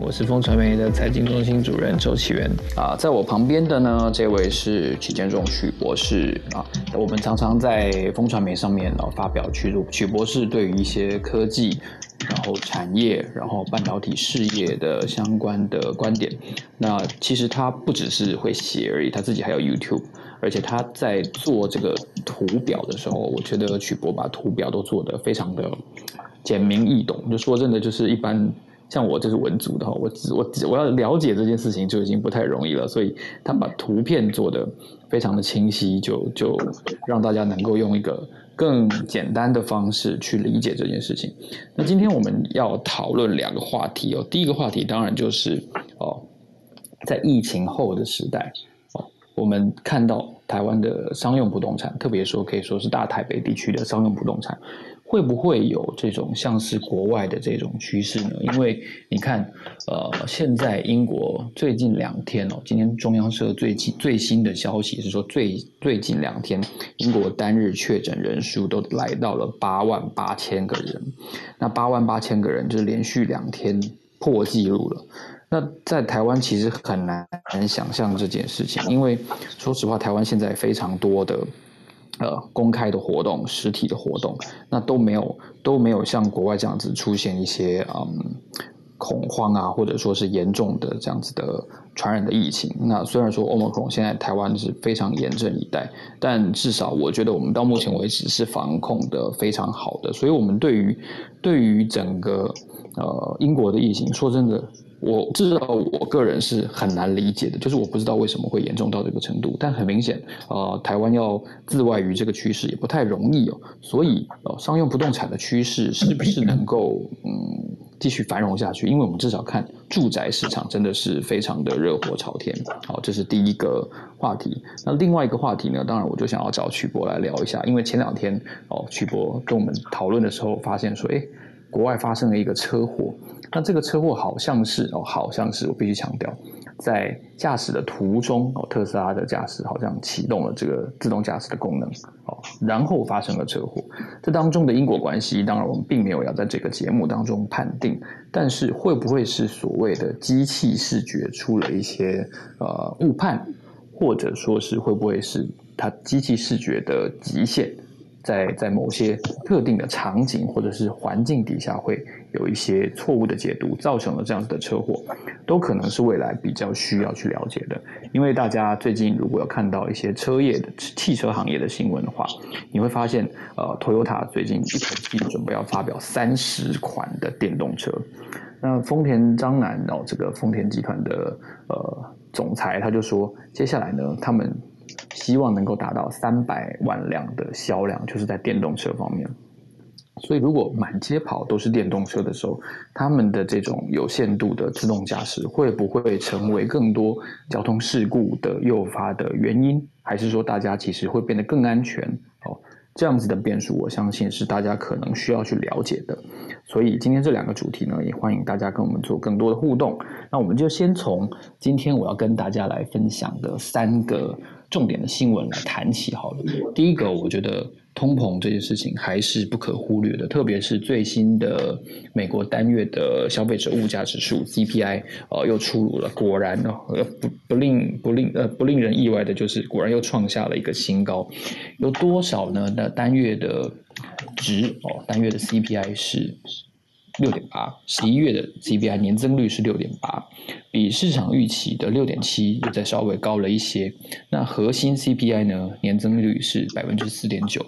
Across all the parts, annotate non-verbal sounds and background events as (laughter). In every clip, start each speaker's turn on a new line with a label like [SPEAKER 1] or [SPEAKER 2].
[SPEAKER 1] 我是风传媒的财经中心主任周启源
[SPEAKER 2] 啊，在我旁边的呢，这位是曲建中曲博士啊。我们常常在风传媒上面呢发表曲曲博士对于一些科技、然后产业、然后半导体事业的相关的观点。那其实他不只是会写而已，他自己还有 YouTube，而且他在做这个图表的时候，我觉得曲博把图表都做得非常的简明易懂。就说真的，就是一般。像我这是文组的哈，我我我要了解这件事情就已经不太容易了，所以他把图片做的非常的清晰，就就让大家能够用一个更简单的方式去理解这件事情。那今天我们要讨论两个话题哦，第一个话题当然就是哦，在疫情后的时代哦，我们看到台湾的商用不动产，特别说可以说是大台北地区的商用不动产。会不会有这种像是国外的这种趋势呢？因为你看，呃，现在英国最近两天哦，今天中央社最近最新的消息是说，最最近两天英国单日确诊人数都来到了八万八千个人，那八万八千个人就是连续两天破纪录了。那在台湾其实很难想象这件事情，因为说实话，台湾现在非常多的。呃，公开的活动、实体的活动，那都没有都没有像国外这样子出现一些嗯恐慌啊，或者说是严重的这样子的传染的疫情。那虽然说欧盟现在台湾是非常严阵以待，但至少我觉得我们到目前为止是防控的非常好的。所以，我们对于对于整个呃英国的疫情，说真的。我至少我个人是很难理解的，就是我不知道为什么会严重到这个程度。但很明显，呃，台湾要自外于这个趋势也不太容易哦。所以，呃，商用不动产的趋势是不是能够嗯继续繁荣下去？因为我们至少看住宅市场真的是非常的热火朝天。好，这是第一个话题。那另外一个话题呢？当然，我就想要找曲博来聊一下，因为前两天哦，曲博跟我们讨论的时候发现说，哎，国外发生了一个车祸。那这个车祸好像是哦，好像是我必须强调，在驾驶的途中哦，特斯拉的驾驶好像启动了这个自动驾驶的功能哦，然后发生了车祸。这当中的因果关系，当然我们并没有要在这个节目当中判定，但是会不会是所谓的机器视觉出了一些呃误判，或者说是会不会是它机器视觉的极限？在在某些特定的场景或者是环境底下，会有一些错误的解读，造成了这样子的车祸，都可能是未来比较需要去了解的。因为大家最近如果要看到一些车业的汽车行业的新闻的话，你会发现，呃，Toyota 最近一口气准备要发表三十款的电动车。那丰田章男哦，这个丰田集团的呃总裁他就说，接下来呢，他们。希望能够达到三百万辆的销量，就是在电动车方面。所以，如果满街跑都是电动车的时候，他们的这种有限度的自动驾驶会不会成为更多交通事故的诱发的原因？还是说，大家其实会变得更安全？这样子的变数，我相信是大家可能需要去了解的。所以，今天这两个主题呢，也欢迎大家跟我们做更多的互动。那我们就先从今天我要跟大家来分享的三个。重点的新闻来谈起好了。第一个，我觉得通膨这件事情还是不可忽略的，特别是最新的美国单月的消费者物价指数 CPI，呃，又出炉了。果然呢，呃不不令不令呃不令人意外的就是，果然又创下了一个新高。有多少呢？那单月的值哦，单月的 CPI 是。六点八，十一月的 CPI 年增率是六点八，比市场预期的六点七又再稍微高了一些。那核心 CPI 呢，年增率是百分之四点九。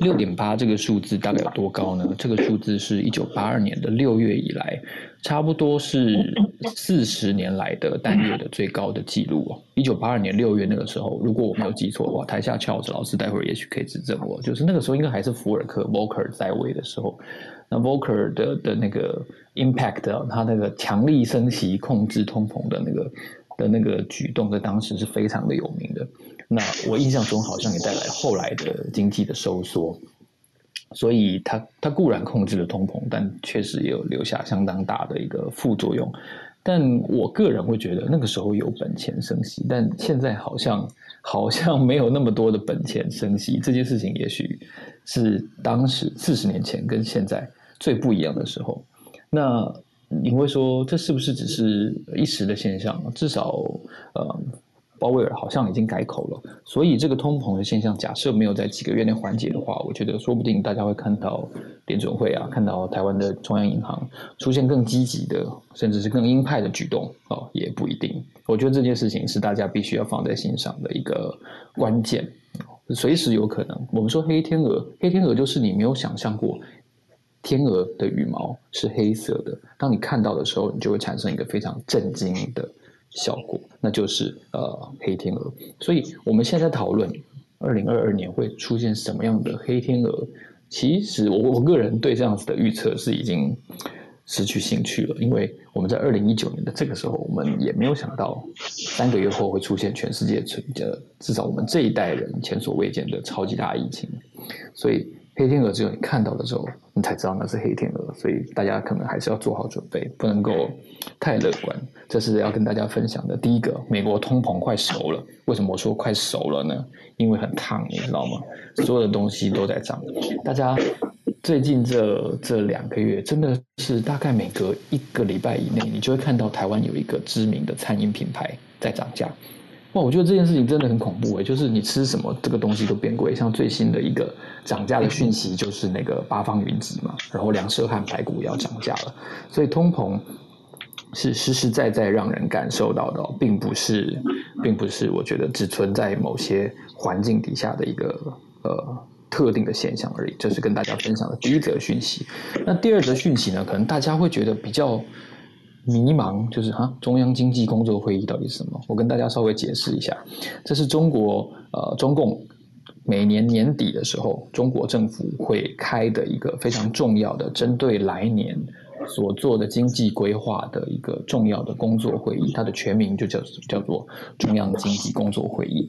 [SPEAKER 2] 六点八这个数字大概有多高呢？这个数字是一九八二年的六月以来，差不多是四十年来的单月的最高的记录哦。一九八二年六月那个时候，如果我没有记错的话，台下翘子老师待会儿也许可以指正我，就是那个时候应该还是福尔克 Volker 在位的时候。那 Volcker 的的那个 impact，他那个强力升息控制通膨的那个的那个举动，在当时是非常的有名的。那我印象中好像也带来后来的经济的收缩，所以他他固然控制了通膨，但确实也有留下相当大的一个副作用。但我个人会觉得那个时候有本钱升息，但现在好像好像没有那么多的本钱升息。这件事情也许是当时四十年前跟现在。最不一样的时候，那你会说这是不是只是一时的现象？至少呃。鲍威尔好像已经改口了，所以这个通膨的现象，假设没有在几个月内缓解的话，我觉得说不定大家会看到联准会啊，看到台湾的中央银行出现更积极的，甚至是更鹰派的举动哦，也不一定。我觉得这件事情是大家必须要放在心上的一个关键，随时有可能。我们说黑天鹅，黑天鹅就是你没有想象过，天鹅的羽毛是黑色的，当你看到的时候，你就会产生一个非常震惊的。效果，那就是呃黑天鹅。所以我们现在讨论二零二二年会出现什么样的黑天鹅，其实我我个人对这样子的预测是已经失去兴趣了，因为我们在二零一九年的这个时候，我们也没有想到三个月后会出现全世界存的至少我们这一代人前所未见的超级大疫情，所以。黑天鹅只有你看到的时候，你才知道那是黑天鹅，所以大家可能还是要做好准备，不能够太乐观。这是要跟大家分享的第一个，美国通膨快熟了。为什么我说快熟了呢？因为很烫，你知道吗？所有的东西都在涨。大家最近这这两个月，真的是大概每隔一个礼拜以内，你就会看到台湾有一个知名的餐饮品牌在涨价。哇，我觉得这件事情真的很恐怖诶，就是你吃什么，这个东西都变贵。像最新的一个涨价的讯息，就是那个八方云集嘛，然后梁舍汉排骨要涨价了。所以通膨是实实在在让人感受到的，并不是，并不是我觉得只存在某些环境底下的一个呃特定的现象而已。这是跟大家分享的第一则讯息。那第二则讯息呢，可能大家会觉得比较。迷茫就是啊，中央经济工作会议到底是什么？我跟大家稍微解释一下，这是中国呃中共每年年底的时候，中国政府会开的一个非常重要的针对来年。所做的经济规划的一个重要的工作会议，它的全名就叫叫做中央经济工作会议。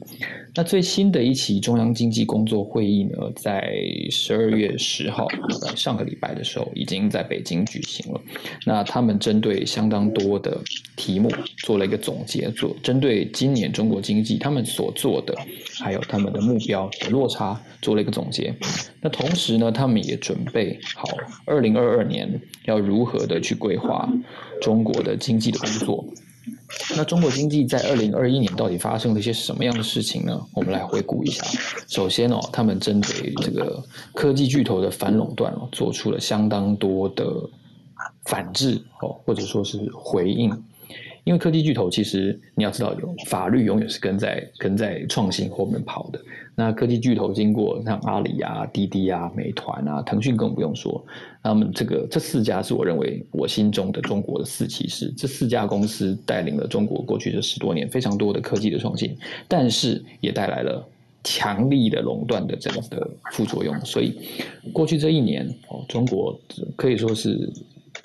[SPEAKER 2] 那最新的一期中央经济工作会议呢，在十二月十号，在上个礼拜的时候，已经在北京举行了。那他们针对相当多的题目做了一个总结，做针对今年中国经济他们所做的，还有他们的目标的落差，做了一个总结。那同时呢，他们也准备好二零二二年要如何的去规划中国的经济的工作。那中国经济在二零二一年到底发生了一些什么样的事情呢？我们来回顾一下。首先哦，他们针对这个科技巨头的反垄断哦，做出了相当多的反制哦，或者说是回应。因为科技巨头其实你要知道，有法律永远是跟在跟在创新后面跑的。那科技巨头经过像阿里啊、滴滴啊、美团啊、腾讯更不用说，那么这个这四家是我认为我心中的中国的四骑士。这四家公司带领了中国过去这十多年非常多的科技的创新，但是也带来了强力的垄断的这样的副作用。所以过去这一年哦，中国可以说是。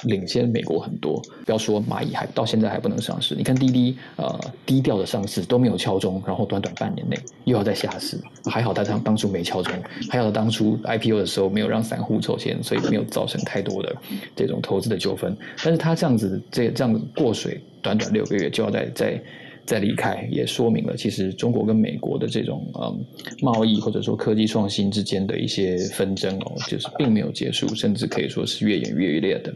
[SPEAKER 2] 领先美国很多，不要说蚂蚁还到现在还不能上市。你看滴滴，呃，低调的上市都没有敲钟，然后短短半年内又要再下市，还好他当当初没敲钟，还好当初 IPO 的时候没有让散户抽签，所以没有造成太多的这种投资的纠纷。但是他这样子这这样过水，短短六个月就要再再再离开，也说明了其实中国跟美国的这种嗯贸易或者说科技创新之间的一些纷争哦，就是并没有结束，甚至可以说是越演越烈的。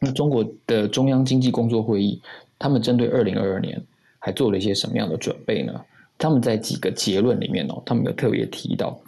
[SPEAKER 2] 那中国的中央经济工作会议，他们针对二零二二年还做了一些什么样的准备呢？他们在几个结论里面哦，他们有特别提到，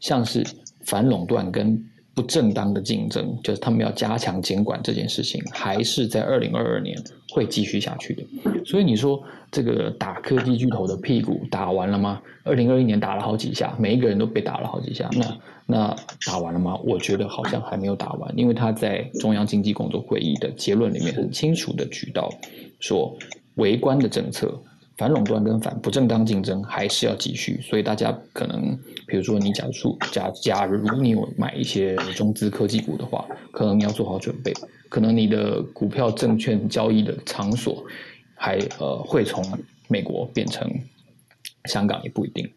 [SPEAKER 2] 像是反垄断跟不正当的竞争，就是他们要加强监管这件事情，还是在二零二二年会继续下去的。所以你说这个打科技巨头的屁股打完了吗？二零二一年打了好几下，每一个人都被打了好几下，那。那打完了吗？我觉得好像还没有打完，因为他在中央经济工作会议的结论里面很清楚的举到，说围观的政策、反垄断跟反不正当竞争还是要继续。所以大家可能，比如说你假如假假如你有买一些中资科技股的话，可能你要做好准备，可能你的股票证券交易的场所还呃会从美国变成香港也不一定。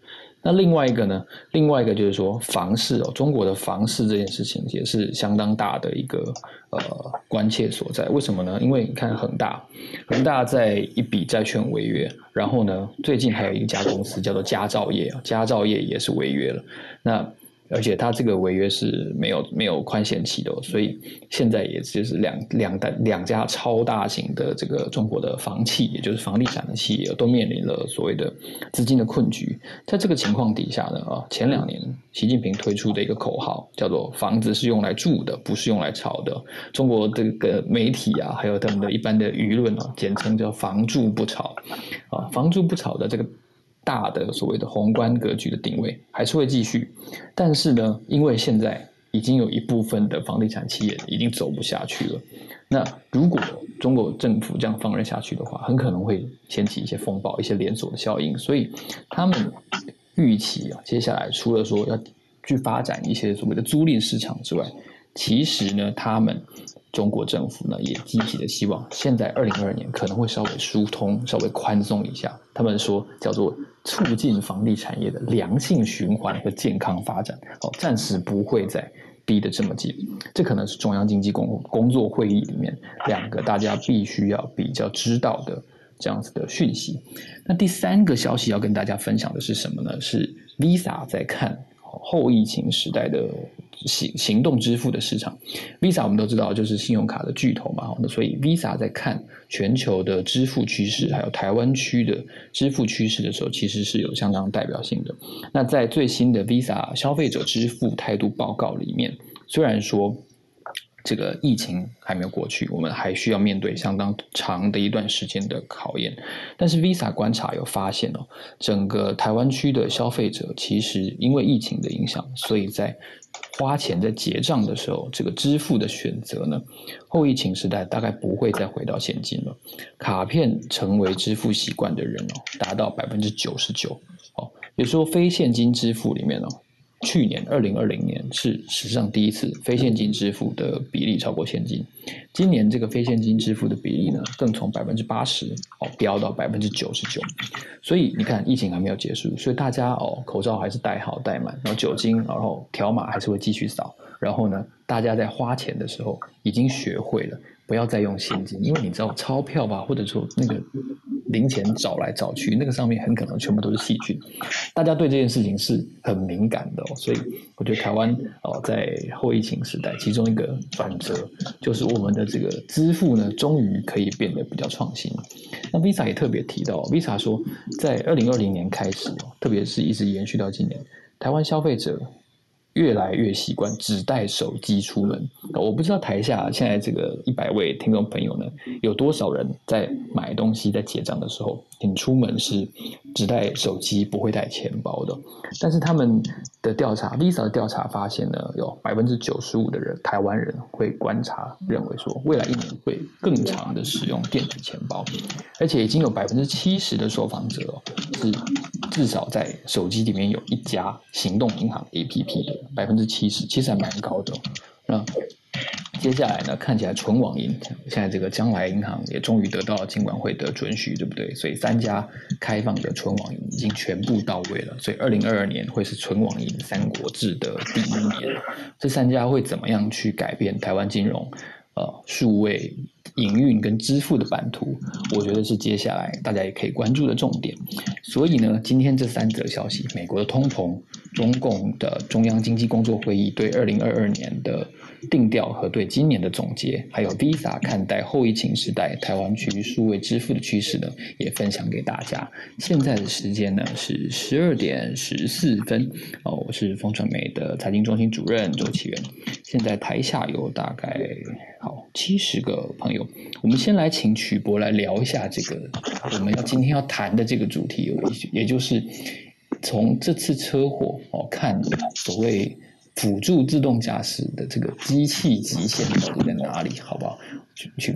[SPEAKER 2] 那另外一个呢？另外一个就是说房市哦，中国的房市这件事情也是相当大的一个呃关切所在。为什么呢？因为你看恒大，恒大在一笔债券违约，然后呢，最近还有一家公司叫做佳兆业，佳兆业也是违约了。那而且它这个违约是没有没有宽限期的，所以现在也就是两两大两家超大型的这个中国的房企，也就是房地产的企业，都面临了所谓的资金的困局。在这个情况底下呢，啊，前两年习近平推出的一个口号叫做“房子是用来住的，不是用来炒的”。中国这个媒体啊，还有他们的一般的舆论啊，简称叫“房住不炒”。啊，“房住不炒”的这个。大的所谓的宏观格局的定位还是会继续，但是呢，因为现在已经有一部分的房地产企业已经走不下去了，那如果中国政府这样放任下去的话，很可能会掀起一些风暴、一些连锁的效应，所以他们预期啊，接下来除了说要去发展一些所谓的租赁市场之外，其实呢，他们。中国政府呢也积极的希望，现在二零二二年可能会稍微疏通、稍微宽松一下。他们说叫做促进房地产业的良性循环和健康发展。哦，暂时不会再逼得这么紧。这可能是中央经济工工作会议里面两个大家必须要比较知道的这样子的讯息。那第三个消息要跟大家分享的是什么呢？是 Visa 在看后疫情时代的。行行动支付的市场，Visa 我们都知道就是信用卡的巨头嘛，那所以 Visa 在看全球的支付趋势，还有台湾区的支付趋势的时候，其实是有相当代表性的。那在最新的 Visa 消费者支付态度报告里面，虽然说。这个疫情还没有过去，我们还需要面对相当长的一段时间的考验。但是 Visa 观察有发现哦，整个台湾区的消费者其实因为疫情的影响，所以在花钱在结账的时候，这个支付的选择呢，后疫情时代大概不会再回到现金了。卡片成为支付习惯的人哦，达到百分之九十九哦，也说非现金支付里面哦。去年二零二零年是史上第一次非现金支付的比例超过现金，今年这个非现金支付的比例呢，更从百分之八十哦飙到百分之九十九。所以你看，疫情还没有结束，所以大家哦口罩还是戴好戴满，然后酒精，然后条码还是会继续扫。然后呢，大家在花钱的时候已经学会了。不要再用现金，因为你知道钞票吧，或者说那个零钱找来找去，那个上面很可能全部都是细菌。大家对这件事情是很敏感的，所以我觉得台湾哦，在后疫情时代，其中一个转折就是我们的这个支付呢，终于可以变得比较创新。那 Visa 也特别提到，Visa 说，在二零二零年开始，特别是一直延续到今年，台湾消费者。越来越习惯只带手机出门，我不知道台下现在这个一百位听众朋友呢，有多少人在买东西在结账的时候，你出门是只带手机不会带钱包的。但是他们的调查，Visa 的调查发现呢，有百分之九十五的人，台湾人会观察认为说，未来一年会更长的使用电子钱包，而且已经有百分之七十的受访者是至少在手机里面有一家行动银行 APP 的。百分之七十，其实还蛮高的。那接下来呢？看起来纯网银现在这个将来银行也终于得到了金管会的准许，对不对？所以三家开放的纯网银已经全部到位了。所以二零二二年会是纯网银三国志的第一年。这三家会怎么样去改变台湾金融？呃，数位营运跟支付的版图，我觉得是接下来大家也可以关注的重点。所以呢，今天这三则消息：美国的通膨、中共的中央经济工作会议对二零二二年的。定调和对今年的总结，还有 Visa 看待后疫情时代台湾区数位支付的趋势呢，也分享给大家。现在的时间呢是十二点十四分哦，我是风传媒的财经中心主任周启源。现在台下有大概好七十个朋友，我们先来请曲博来聊一下这个我们要今天要谈的这个主题，也就是从这次车祸哦看所谓。辅助自动驾驶的这个机器极限到底在哪里？好不好？去去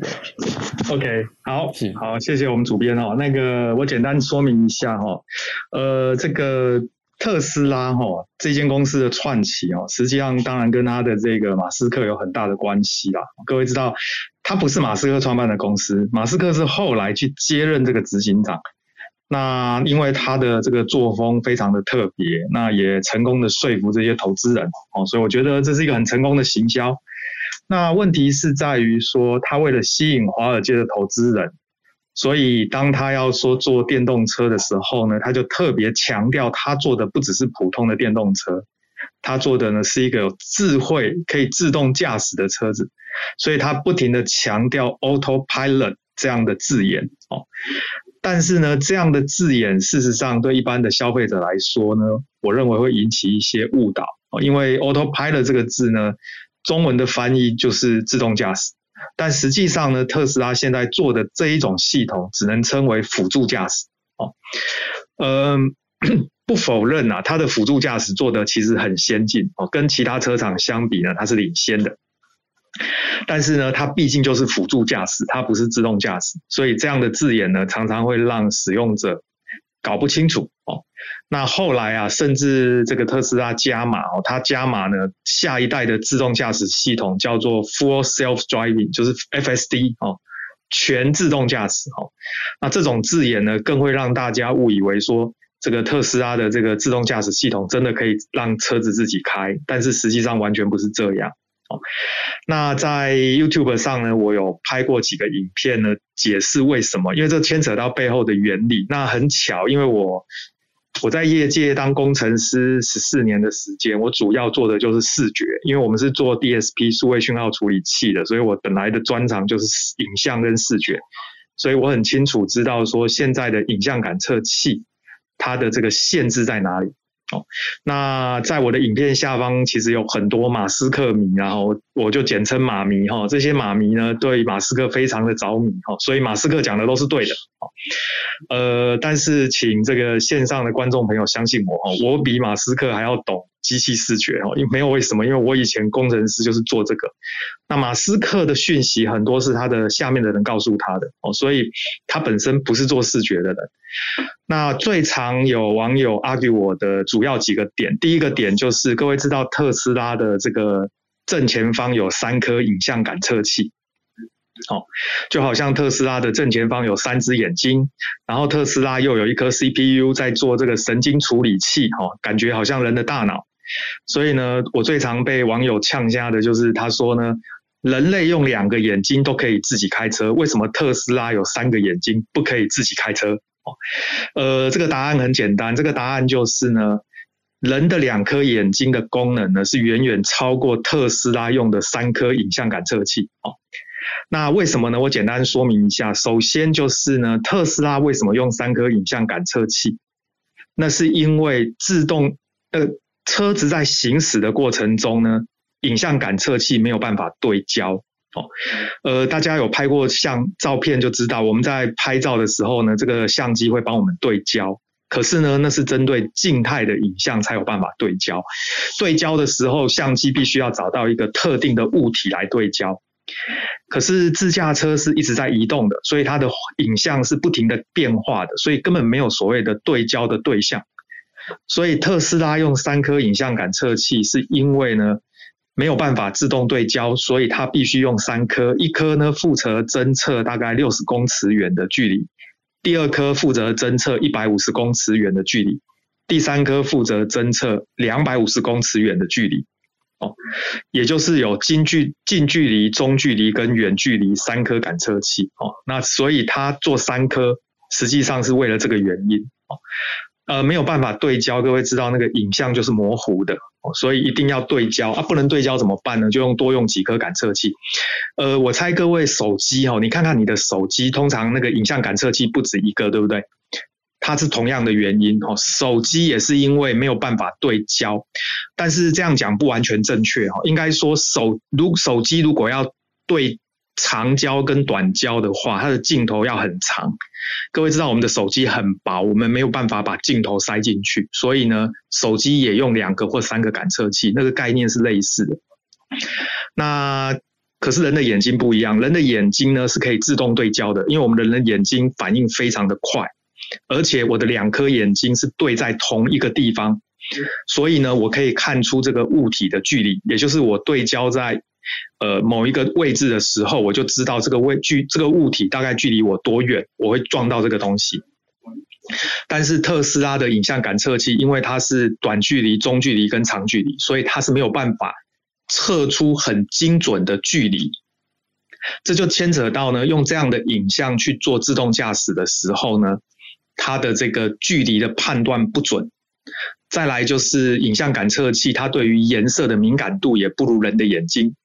[SPEAKER 3] OK，好，是好，谢谢我们主编哦。那个我简单说明一下哈，呃，这个特斯拉哈这间公司的串起哦，实际上当然跟他的这个马斯克有很大的关系啦。各位知道，他不是马斯克创办的公司，马斯克是后来去接任这个执行长。那因为他的这个作风非常的特别，那也成功的说服这些投资人哦，所以我觉得这是一个很成功的行销。那问题是在于说，他为了吸引华尔街的投资人，所以当他要说做电动车的时候呢，他就特别强调他做的不只是普通的电动车，他做的呢是一个有智慧可以自动驾驶的车子，所以他不停的强调 autopilot 这样的字眼哦。但是呢，这样的字眼事实上对一般的消费者来说呢，我认为会引起一些误导哦，因为 autopilot 这个字呢，中文的翻译就是自动驾驶，但实际上呢，特斯拉现在做的这一种系统只能称为辅助驾驶哦，嗯。(clears throat) 不否认啊，它的辅助驾驶做的其实很先进哦，跟其他车厂相比呢，它是领先的。但是呢，它毕竟就是辅助驾驶，它不是自动驾驶，所以这样的字眼呢，常常会让使用者搞不清楚哦。那后来啊，甚至这个特斯拉加码哦，它加码呢，下一代的自动驾驶系统叫做 Full Self Driving，就是 FSD 哦，全自动驾驶哦。那这种字眼呢，更会让大家误以为说。这个特斯拉的这个自动驾驶系统真的可以让车子自己开，但是实际上完全不是这样。那在 YouTube 上呢，我有拍过几个影片呢，解释为什么，因为这牵扯到背后的原理。那很巧，因为我我在业界当工程师十四年的时间，我主要做的就是视觉，因为我们是做 DSP 数位讯号处理器的，所以我本来的专长就是影像跟视觉，所以我很清楚知道说现在的影像感测器。它的这个限制在哪里？哦，那在我的影片下方其实有很多马斯克迷，然后我就简称马迷哈。这些马迷呢，对马斯克非常的着迷哈，所以马斯克讲的都是对的。呃，但是请这个线上的观众朋友相信我哈，我比马斯克还要懂。机器视觉哦，因没有为什么，因为我以前工程师就是做这个。那马斯克的讯息很多是他的下面的人告诉他的哦，所以他本身不是做视觉的人。那最常有网友 argue 我的主要几个点，第一个点就是各位知道特斯拉的这个正前方有三颗影像感测器，哦，就好像特斯拉的正前方有三只眼睛，然后特斯拉又有一颗 CPU 在做这个神经处理器，哈，感觉好像人的大脑。所以呢，我最常被网友呛下的就是他说呢，人类用两个眼睛都可以自己开车，为什么特斯拉有三个眼睛不可以自己开车？哦，呃，这个答案很简单，这个答案就是呢，人的两颗眼睛的功能呢是远远超过特斯拉用的三颗影像感测器。哦，那为什么呢？我简单说明一下，首先就是呢，特斯拉为什么用三颗影像感测器？那是因为自动呃。车子在行驶的过程中呢，影像感测器没有办法对焦哦。呃，大家有拍过相照片就知道，我们在拍照的时候呢，这个相机会帮我们对焦。可是呢，那是针对静态的影像才有办法对焦。对焦的时候，相机必须要找到一个特定的物体来对焦。可是自驾车是一直在移动的，所以它的影像是不停的变化的，所以根本没有所谓的对焦的对象。所以特斯拉用三颗影像感测器，是因为呢没有办法自动对焦，所以它必须用三颗，一颗呢负责侦测大概六十公尺远的距离，第二颗负责侦测一百五十公尺远的距离，第三颗负责侦测两百五十公尺远的距离。哦，也就是有近距近距离、中距离跟远距离三颗感测器。哦，那所以它做三颗，实际上是为了这个原因。哦。呃，没有办法对焦，各位知道那个影像就是模糊的，所以一定要对焦啊！不能对焦怎么办呢？就用多用几颗感测器。呃，我猜各位手机哦，你看看你的手机，通常那个影像感测器不止一个，对不对？它是同样的原因哦。手机也是因为没有办法对焦，但是这样讲不完全正确哦。应该说手如手机如果要对。长焦跟短焦的话，它的镜头要很长。各位知道我们的手机很薄，我们没有办法把镜头塞进去，所以呢，手机也用两个或三个感测器，那个概念是类似的。那可是人的眼睛不一样，人的眼睛呢是可以自动对焦的，因为我们的人眼睛反应非常的快，而且我的两颗眼睛是对在同一个地方，所以呢，我可以看出这个物体的距离，也就是我对焦在。呃，某一个位置的时候，我就知道这个位距这个物体大概距离我多远，我会撞到这个东西。但是特斯拉的影像感测器，因为它是短距离、中距离跟长距离，所以它是没有办法测出很精准的距离。这就牵扯到呢，用这样的影像去做自动驾驶的时候呢，它的这个距离的判断不准。再来就是影像感测器，它对于颜色的敏感度也不如人的眼睛。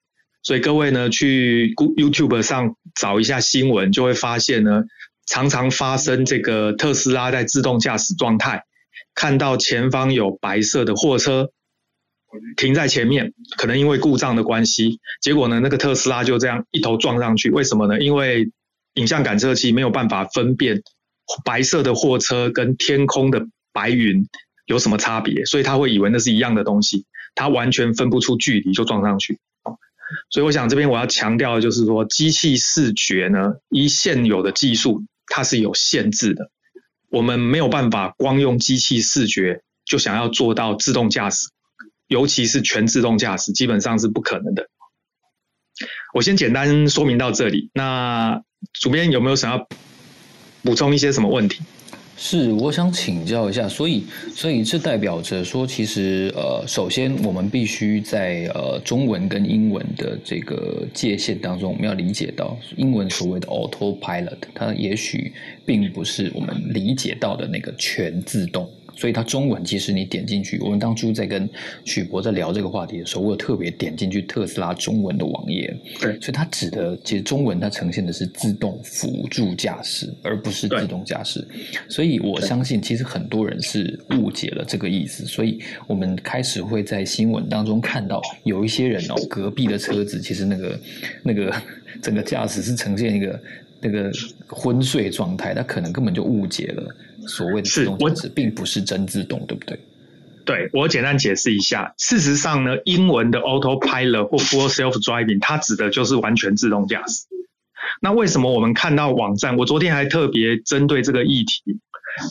[SPEAKER 3] 所以各位呢，去 YouTube 上找一下新闻，就会发现呢，常常发生这个特斯拉在自动驾驶状态，看到前方有白色的货车停在前面，可能因为故障的关系，结果呢，那个特斯拉就这样一头撞上去。为什么呢？因为影像感测器没有办法分辨白色的货车跟天空的白云有什么差别，所以他会以为那是一样的东西，他完全分不出距离就撞上去。所以我想这边我要强调的就是说，机器视觉呢，依现有的技术它是有限制的，我们没有办法光用机器视觉就想要做到自动驾驶，尤其是全自动驾驶，基本上是不可能的。我先简单说明到这里，那主编有没有想要补充一些什么问题？
[SPEAKER 2] 是，我想请教一下，所以，所以这代表着说，其实，呃，首先我们必须在呃中文跟英文的这个界限当中，我们要理解到，英文所谓的 autopilot，它也许并不是我们理解到的那个全自动。所以它中文其实你点进去，我们当初在跟许博在聊这个话题的时候，我有特别点进去特斯拉中文的网页。
[SPEAKER 3] 对，
[SPEAKER 2] 所以它指的其实中文它呈现的是自动辅助驾驶，而不是自动驾驶。所以我相信其实很多人是误解了这个意思。所以我们开始会在新闻当中看到有一些人哦，隔壁的车子其实那个那个 (laughs) 整个驾驶是呈现一个那个昏睡状态，他可能根本就误解了。所谓的自动驾驶并不是真自动，对不对？
[SPEAKER 3] 对我简单解释一下。事实上呢，英文的 autopilot 或 full self driving，它指的就是完全自动驾驶。那为什么我们看到网站？我昨天还特别针对这个议题，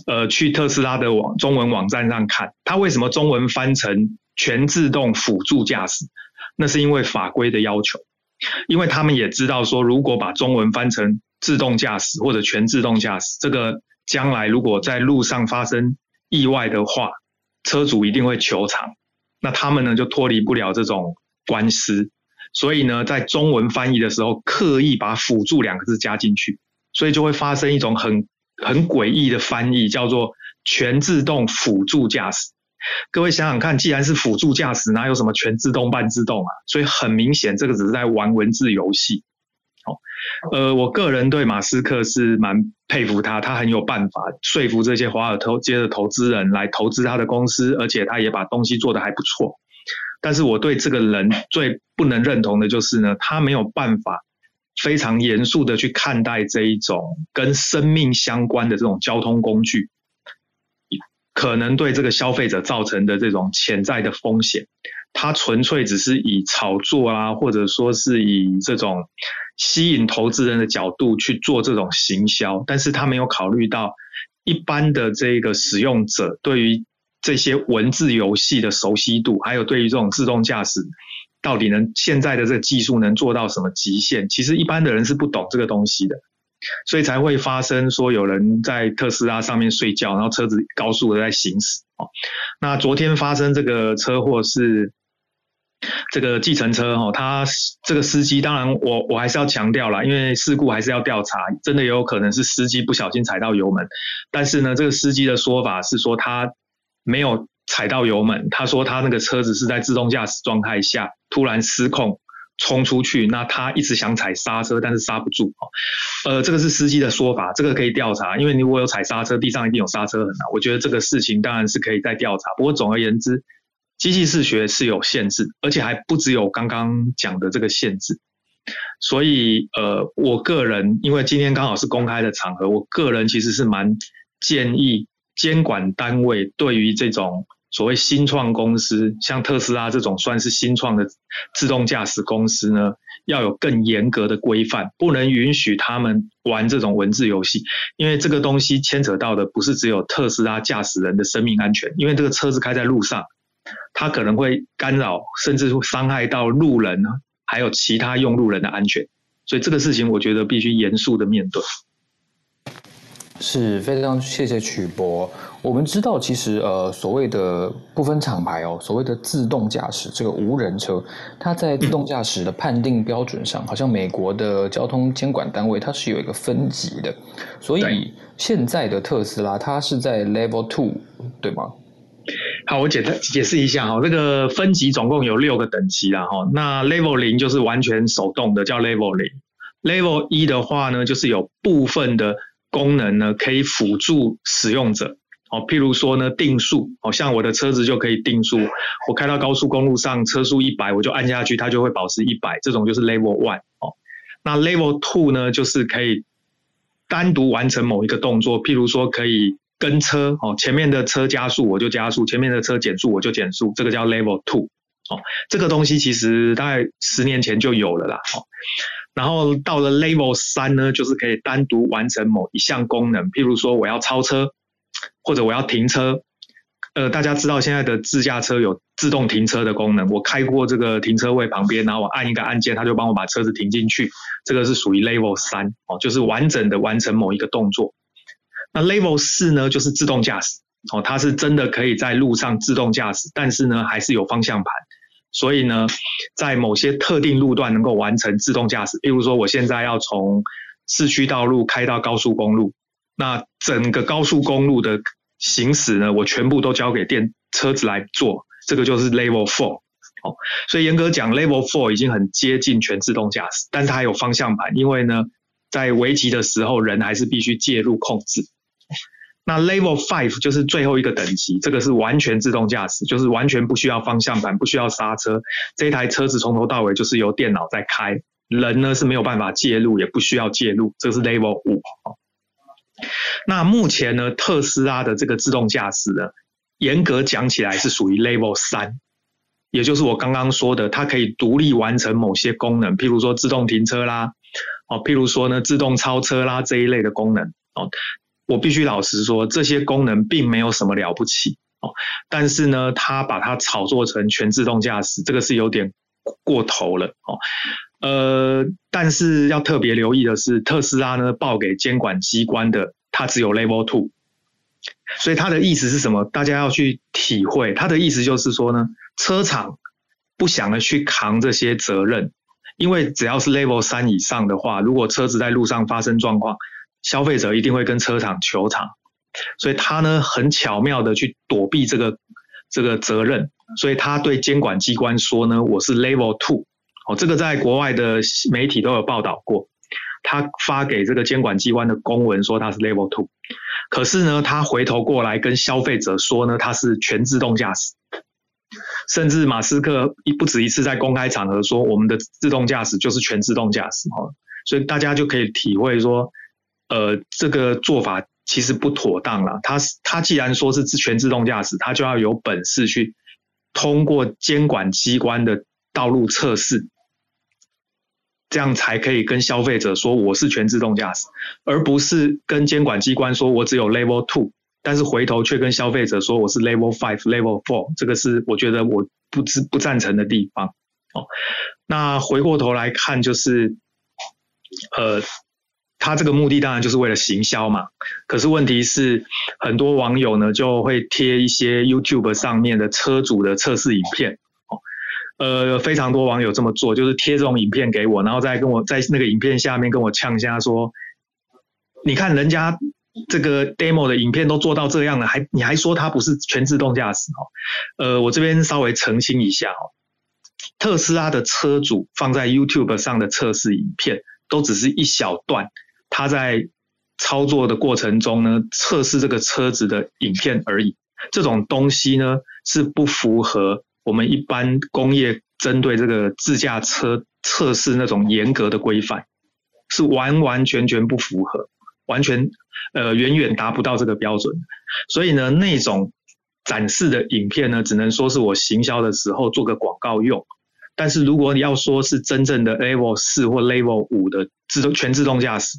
[SPEAKER 3] 呃，去特斯拉的网中文网站上看，它为什么中文翻成全自动辅助驾驶？那是因为法规的要求，因为他们也知道说，如果把中文翻成自动驾驶或者全自动驾驶，这个。将来如果在路上发生意外的话，车主一定会求偿，那他们呢就脱离不了这种官司，所以呢，在中文翻译的时候刻意把“辅助”两个字加进去，所以就会发生一种很很诡异的翻译，叫做“全自动辅助驾驶”。各位想想看，既然是辅助驾驶，哪有什么全自动、半自动啊？所以很明显，这个只是在玩文字游戏。呃，我个人对马斯克是蛮佩服他，他很有办法说服这些华尔街的投资人来投资他的公司，而且他也把东西做得还不错。但是我对这个人最不能认同的就是呢，他没有办法非常严肃的去看待这一种跟生命相关的这种交通工具，可能对这个消费者造成的这种潜在的风险。他纯粹只是以炒作啊，或者说是以这种吸引投资人的角度去做这种行销，但是他没有考虑到一般的这个使用者对于这些文字游戏的熟悉度，还有对于这种自动驾驶到底能现在的这个技术能做到什么极限，其实一般的人是不懂这个东西的，所以才会发生说有人在特斯拉上面睡觉，然后车子高速的在行驶哦。那昨天发生这个车祸是。这个计程车哈，他这个司机，当然我我还是要强调啦，因为事故还是要调查，真的也有可能是司机不小心踩到油门，但是呢，这个司机的说法是说他没有踩到油门，他说他那个车子是在自动驾驶状态下突然失控冲出去，那他一直想踩刹车，但是刹不住呃，这个是司机的说法，这个可以调查，因为你如果有踩刹车，地上一定有刹车痕啊，我觉得这个事情当然是可以再调查，不过总而言之。机器视觉是有限制，而且还不只有刚刚讲的这个限制，所以呃，我个人因为今天刚好是公开的场合，我个人其实是蛮建议监管单位对于这种所谓新创公司，像特斯拉这种算是新创的自动驾驶公司呢，要有更严格的规范，不能允许他们玩这种文字游戏，因为这个东西牵扯到的不是只有特斯拉驾驶人的生命安全，因为这个车子开在路上。它可能会干扰，甚至会伤害到路人，还有其他用路人的安全，所以这个事情我觉得必须严肃的面对。
[SPEAKER 2] 是非常谢谢曲博。我们知道，其实呃，所谓的不分厂牌哦，所谓的自动驾驶这个无人车，它在自动驾驶的判定标准上，好像美国的交通监管单位它是有一个分级的，所以现在的特斯拉它是在 Level Two，对吗？
[SPEAKER 3] 好，我简单解释一下哈，这个分级总共有六个等级啦哈。那 Level 零就是完全手动的，叫 Level 零。Level 一的话呢，就是有部分的功能呢可以辅助使用者。哦，譬如说呢，定速，哦，像我的车子就可以定速，我开到高速公路上，车速一百，我就按下去，它就会保持一百，这种就是 Level One。哦，那 Level Two 呢，就是可以单独完成某一个动作，譬如说可以。跟车哦，前面的车加速我就加速，前面的车减速我就减速，这个叫 Level Two 哦。这个东西其实大概十年前就有了啦。哦，然后到了 Level 三呢，就是可以单独完成某一项功能，譬如说我要超车或者我要停车。呃，大家知道现在的自驾车有自动停车的功能，我开过这个停车位旁边，然后我按一个按键，它就帮我把车子停进去。这个是属于 Level 三哦，就是完整的完成某一个动作。那 Level 四呢，就是自动驾驶哦，它是真的可以在路上自动驾驶，但是呢，还是有方向盘，所以呢，在某些特定路段能够完成自动驾驶。例如说，我现在要从市区道路开到高速公路，那整个高速公路的行驶呢，我全部都交给电车子来做，这个就是 Level Four 哦。所以严格讲，Level Four 已经很接近全自动驾驶，但是它有方向盘，因为呢，在危急的时候，人还是必须介入控制。那 Level Five 就是最后一个等级，这个是完全自动驾驶，就是完全不需要方向盘，不需要刹车，这台车子从头到尾就是由电脑在开，人呢是没有办法介入，也不需要介入，这是 Level 五。那目前呢，特斯拉的这个自动驾驶呢，严格讲起来是属于 Level 三，也就是我刚刚说的，它可以独立完成某些功能，譬如说自动停车啦，哦，譬如说呢自动超车啦这一类的功能，哦。我必须老实说，这些功能并没有什么了不起哦，但是呢，他把它炒作成全自动驾驶，这个是有点过头了哦。呃，但是要特别留意的是，特斯拉呢报给监管机关的，它只有 Level Two，所以它的意思是什么？大家要去体会。它的意思就是说呢，车厂不想的去扛这些责任，因为只要是 Level 三以上的话，如果车子在路上发生状况，消费者一定会跟车厂求偿，所以他呢很巧妙的去躲避这个这个责任，所以他对监管机关说呢，我是 Level Two，哦，这个在国外的媒体都有报道过，他发给这个监管机关的公文说他是 Level Two，可是呢，他回头过来跟消费者说呢，他是全自动驾驶，甚至马斯克一不止一次在公开场合说，我们的自动驾驶就是全自动驾驶，哈，所以大家就可以体会说。呃，这个做法其实不妥当了。他他既然说是全自动驾驶，他就要有本事去通过监管机关的道路测试，这样才可以跟消费者说我是全自动驾驶，而不是跟监管机关说我只有 Level Two，但是回头却跟消费者说我是 Level Five、Level Four。这个是我觉得我不支不赞成的地方。哦，那回过头来看，就是呃。他这个目的当然就是为了行销嘛，可是问题是很多网友呢就会贴一些 YouTube 上面的车主的测试影片，呃，非常多网友这么做，就是贴这种影片给我，然后再跟我在那个影片下面跟我呛下说，你看人家这个 demo 的影片都做到这样了，还你还说它不是全自动驾驶哦？呃，我这边稍微澄清一下哦，特斯拉的车主放在 YouTube 上的测试影片都只是一小段。他在操作的过程中呢，测试这个车子的影片而已。这种东西呢，是不符合我们一般工业针对这个自驾车测试那种严格的规范，是完完全全不符合，完全呃远远达不到这个标准。所以呢，那种展示的影片呢，只能说是我行销的时候做个广告用。但是如果你要说是真正的 Level 四或 Level 五的自动全自动驾驶，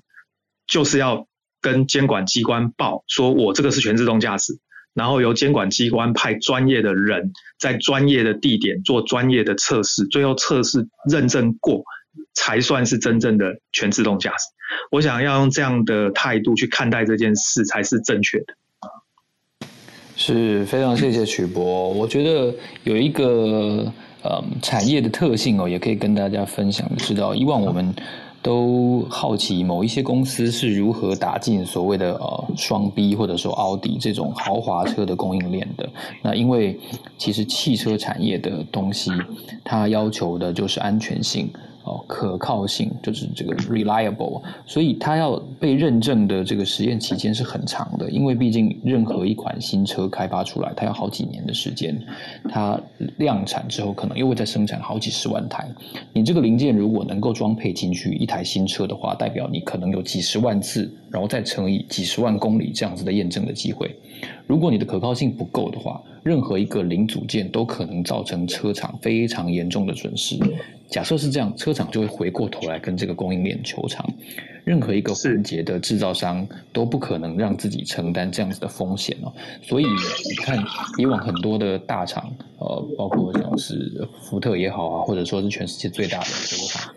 [SPEAKER 3] 就是要跟监管机关报，说我这个是全自动驾驶，然后由监管机关派专业的人在专业的地点做专业的测试，最后测试认证过，才算是真正的全自动驾驶。我想要用这样的态度去看待这件事，才是正确的。
[SPEAKER 2] 是非常谢谢曲博，我觉得有一个呃产业的特性哦，也可以跟大家分享，知道以往我们。都好奇某一些公司是如何打进所谓的呃双 B 或者说奥迪这种豪华车的供应链的。那因为其实汽车产业的东西，它要求的就是安全性。哦，可靠性就是这个 reliable，所以它要被认证的这个实验期间是很长的，因为毕竟任何一款新车开发出来，它要好几年的时间，它量产之后可能又会再生产好几十万台。你这个零件如果能够装配进去一台新车的话，代表你可能有几十万次，然后再乘以几十万公里这样子的验证的机会。如果你的可靠性不够的话，任何一个零组件都可能造成车厂非常严重的损失。假设是这样，车厂就会回过头来跟这个供应链求偿。任何一个环节的制造商都不可能让自己承担这样子的风险哦。所以你看，以往很多的大厂，呃，包括像是福特也好啊，或者说是全世界最大的车厂，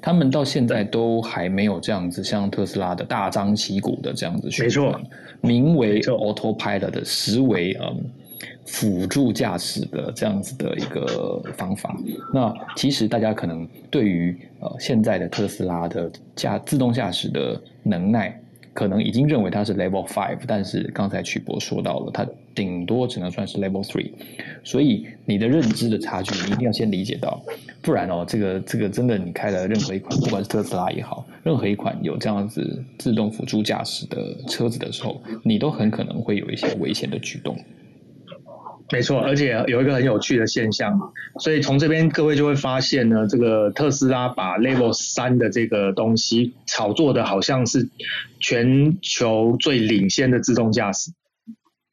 [SPEAKER 2] 他们到现在都还没有这样子像特斯拉的大张旗鼓的这样子宣传，名为 Autopilot 的实为嗯。辅助驾驶的这样子的一个方法，那其实大家可能对于呃现在的特斯拉的驾自动驾驶的能耐，可能已经认为它是 Level Five，但是刚才曲博说到了，它顶多只能算是 Level Three，所以你的认知的差距，你一定要先理解到，不然哦，这个这个真的你开了任何一款，不管是特斯拉也好，任何一款有这样子自动辅助驾驶的车子的时候，你都很可能会有一些危险的举动。
[SPEAKER 3] 没错，而且有一个很有趣的现象，所以从这边各位就会发现呢，这个特斯拉把 Level 三的这个东西炒作的好像是全球最领先的自动驾驶，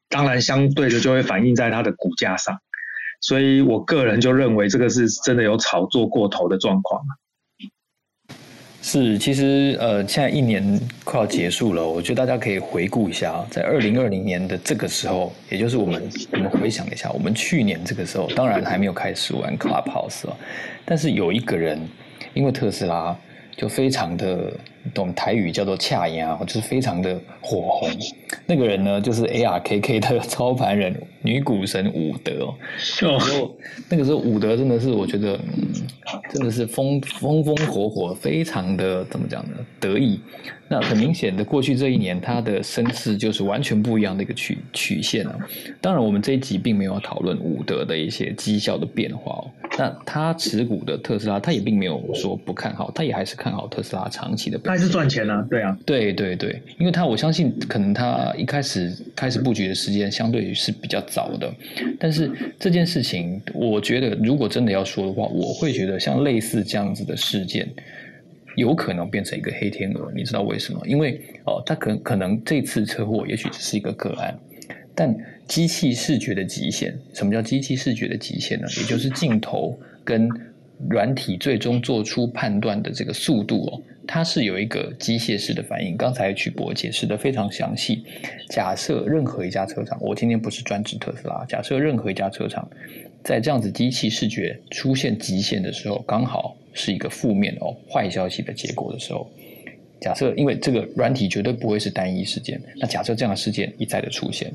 [SPEAKER 3] 当然相对的就会反映在它的股价上，所以我个人就认为这个是真的有炒作过头的状况。
[SPEAKER 2] 是，其实呃，现在一年快要结束了，我觉得大家可以回顾一下，在二零二零年的这个时候，也就是我们我们回想一下，我们去年这个时候，当然还没有开始玩 Clubhouse，但是有一个人因为特斯拉就非常的。懂台语叫做恰牙，就是非常的火红。那个人呢，就是 ARKK 的操盘人女股神伍德。那时候那个时候伍德真的是，我觉得，嗯，真的是风风风火火，非常的怎么讲呢？得意。那很明显的，过去这一年他的身世就是完全不一样的一个曲曲线啊。当然，我们这一集并没有讨论伍德的一些绩效的变化哦。那他持股的特斯拉，他也并没有说不看好，他也还是看好特斯拉长期的。
[SPEAKER 3] 还是赚钱了，对啊，
[SPEAKER 2] 对对对，因为他我相信，可能他一开始开始布局的时间相对于是比较早的，但是这件事情，我觉得如果真的要说的话，我会觉得像类似这样子的事件，有可能变成一个黑天鹅，你知道为什么？因为哦，他可可能这次车祸也许只是一个个案，但机器视觉的极限，什么叫机器视觉的极限呢？也就是镜头跟软体最终做出判断的这个速度哦。它是有一个机械式的反应，刚才曲博解释的非常详细。假设任何一家车厂，我今天不是专指特斯拉，假设任何一家车厂在这样子机器视觉出现极限的时候，刚好是一个负面哦坏消息的结果的时候，假设因为这个软体绝对不会是单一事件，那假设这样的事件一再的出现。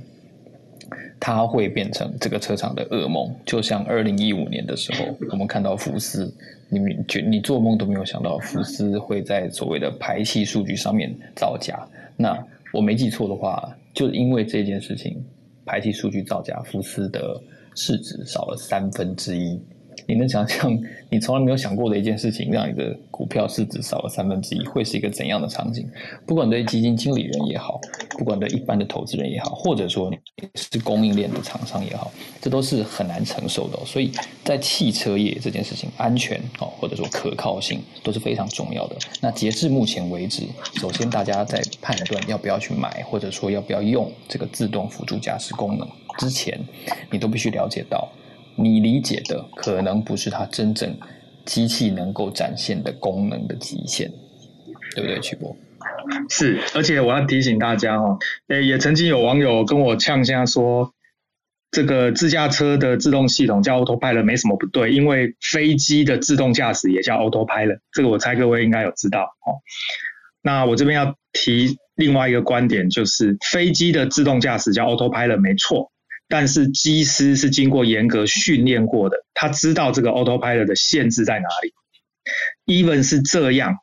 [SPEAKER 2] 它会变成这个车厂的噩梦，就像二零一五年的时候，(laughs) 我们看到福斯，你觉你做梦都没有想到福斯会在所谓的排气数据上面造假。那我没记错的话，就因为这件事情，排气数据造假，福斯的市值少了三分之一。你能想象你从来没有想过的一件事情，让你的股票市值少了三分之一，会是一个怎样的场景？不管对基金经理人也好，不管对一般的投资人也好，或者说你是供应链的厂商也好，这都是很难承受的。所以在汽车业这件事情，安全哦，或者说可靠性都是非常重要的。那截至目前为止，首先大家在判断要不要去买，或者说要不要用这个自动辅助驾驶功能之前，你都必须了解到。你理解的可能不是它真正机器能够展现的功能的极限，对不对，曲博？
[SPEAKER 3] 是，而且我要提醒大家哦，诶，也曾经有网友跟我呛下说，这个自驾车的自动系统叫 Autopilot 没什么不对，因为飞机的自动驾驶也叫 Autopilot，这个我猜各位应该有知道哦。那我这边要提另外一个观点，就是飞机的自动驾驶叫 Autopilot 没错。但是机师是经过严格训练过的，他知道这个 autopilot 的限制在哪里。even 是这样，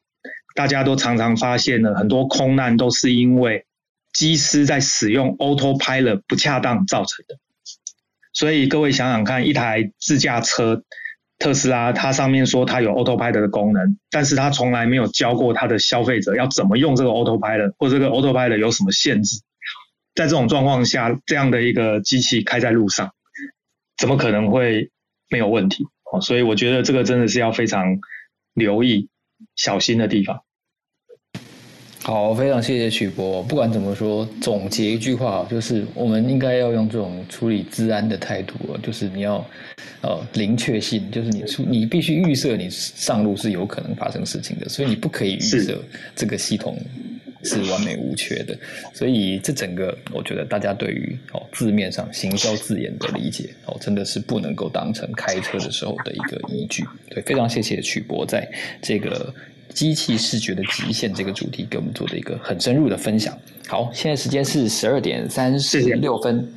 [SPEAKER 3] 大家都常常发现了很多空难都是因为机师在使用 autopilot 不恰当造成的。所以各位想想看，一台自驾车特斯拉，它上面说它有 autopilot 的功能，但是它从来没有教过它的消费者要怎么用这个 autopilot，或者这个 autopilot 有什么限制。在这种状况下，这样的一个机器开在路上，怎么可能会没有问题？哦，所以我觉得这个真的是要非常留意、小心的地方。
[SPEAKER 2] 好，非常谢谢曲博。不管怎么说，总结一句话，就是我们应该要用这种处理治安的态度，就是你要呃零确信，就是你出你必须预设你上路是有可能发生事情的，所以你不可以预设这个系统。是完美无缺的，所以这整个我觉得大家对于哦字面上行销字眼的理解哦，真的是不能够当成开车的时候的一个依据。对，非常谢谢曲博在这个机器视觉的极限这个主题给我们做的一个很深入的分享。好，现在时间是十二点三十六分。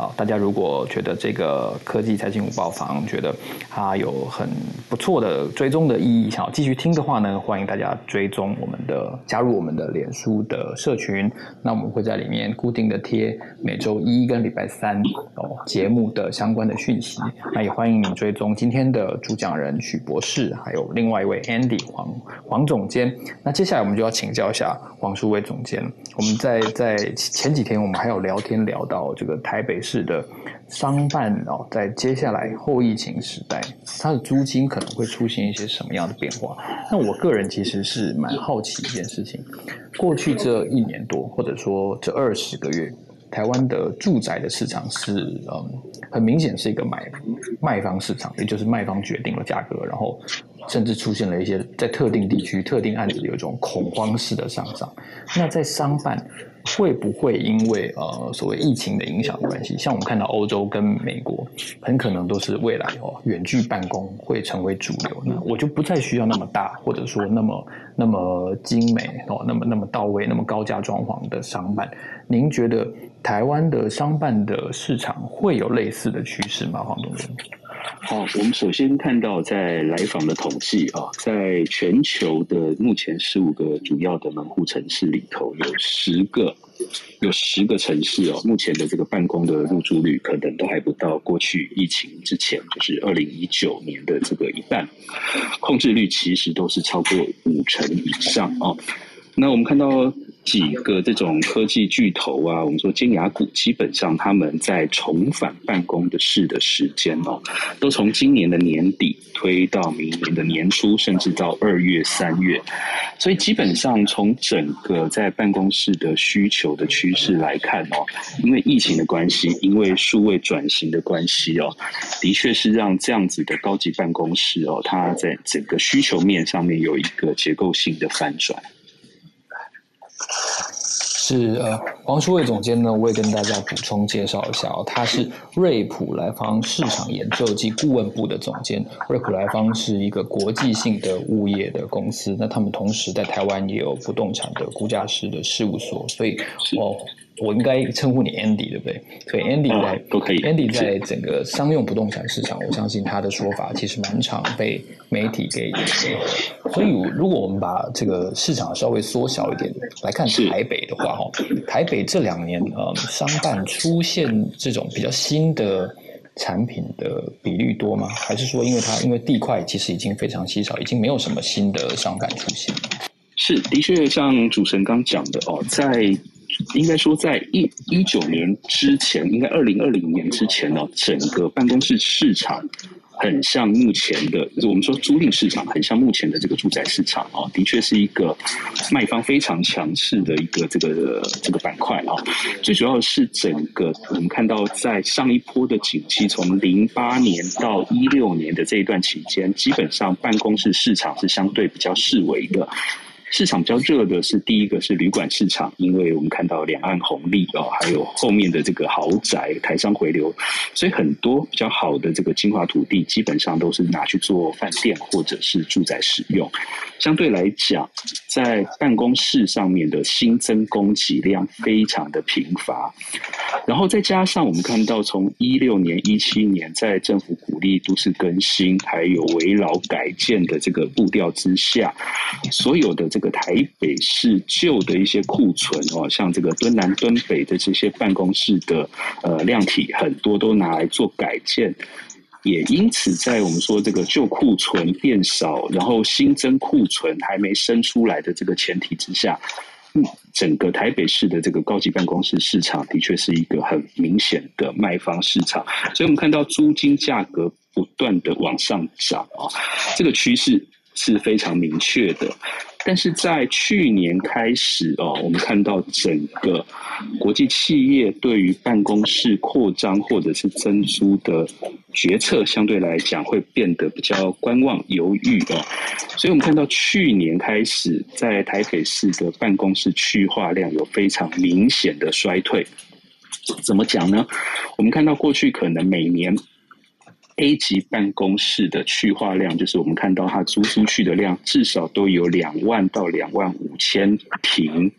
[SPEAKER 2] 好，大家如果觉得这个科技财经五报房觉得它有很不错的追踪的意义，想要继续听的话呢，欢迎大家追踪我们的加入我们的脸书的社群。那我们会在里面固定的贴每周一跟礼拜三哦节目的相关的讯息。那也欢迎你追踪今天的主讲人许博士，还有另外一位 Andy 黄黄总监。那接下来我们就要请教一下黄书威总监。我们在在前几天我们还有聊天聊到这个台北。是的，商办哦，在接下来后疫情时代，它的租金可能会出现一些什么样的变化？那我个人其实是蛮好奇一件事情，过去这一年多，或者说这二十个月，台湾的住宅的市场是嗯，很明显是一个买卖方市场，也就是卖方决定了价格，然后甚至出现了一些在特定地区、特定案子有一种恐慌式的上涨。那在商办。会不会因为呃所谓疫情的影响的关系，像我们看到欧洲跟美国，很可能都是未来哦远距办公会成为主流，那我就不再需要那么大或者说那么那么精美哦那么那么到位那么高价装潢的商办，您觉得台湾的商办的市场会有类似的趋势吗？黄总监？
[SPEAKER 4] 好，我们首先看到在来访的统计啊，在全球的目前十五个主要的门户城市里头，有十个有十个城市哦，目前的这个办公的入住率可能都还不到过去疫情之前，就是二零一九年的这个一半，控制率其实都是超过五成以上哦。那我们看到。几个这种科技巨头啊，我们说金牙股，基本上他们在重返办公的事的时间哦，都从今年的年底推到明年的年初，甚至到二月、三月。所以基本上从整个在办公室的需求的趋势来看哦，因为疫情的关系，因为数位转型的关系哦，的确是让这样子的高级办公室哦，它在整个需求面上面有一个结构性的反转。
[SPEAKER 2] 是呃，黄书伟总监呢，我也跟大家补充介绍一下哦，他是瑞普莱方市场研究及顾问部的总监。瑞普莱方是一个国际性的物业的公司，那他们同时在台湾也有不动产的估价师的事务所，所以哦。我应该称呼你 Andy 对不对？所以 Andy 在
[SPEAKER 4] 都可以。
[SPEAKER 2] Andy 在整个商用不动产市场，我相信他的说法其实蛮常被媒体给引用。所以如果我们把这个市场稍微缩小一点来看台北的话，哈，台北这两年呃商办出现这种比较新的产品的比率多吗？还是说因为它因为地块其实已经非常稀少，已经没有什么新的商办出现？
[SPEAKER 4] 是的确像主持人刚讲的哦，在。应该说，在一一九年之前，应该二零二零年之前呢，整个办公室市场很像目前的就，我们说租赁市场很像目前的这个住宅市场啊，的确是一个卖方非常强势的一个这个这个板块啊。最主要是整个我们看到，在上一波的景气，从零八年到一六年的这一段期间，基本上办公室市场是相对比较示威的。市场比较热的是第一个是旅馆市场，因为我们看到两岸红利哦，还有后面的这个豪宅台商回流，所以很多比较好的这个精华土地基本上都是拿去做饭店或者是住宅使用。相对来讲，在办公室上面的新增供给量非常的贫乏，然后再加上我们看到从一六年、一七年在政府鼓励都市更新还有围绕改建的这个步调之下，所有的这这个台北市旧的一些库存哦，像这个敦南、敦北的这些办公室的呃量体，很多都拿来做改建，也因此在我们说这个旧库存变少，然后新增库存还没生出来的这个前提之下。嗯，整个台北市的这个高级办公室市场的确是一个很明显的卖方市场，所以我们看到租金价格不断的往上涨啊，这个趋势是非常明确的。但是在去年开始哦，我们看到整个国际企业对于办公室扩张或者是增租的决策，相对来讲会变得比较观望犹豫哦。所以我们看到去年开始，在台北市的办公室去化量有非常明显的衰退。怎么讲呢？我们看到过去可能每年。A 级办公室的去化量，就是我们看到它租出去的量，至少都有两万到两万五千平，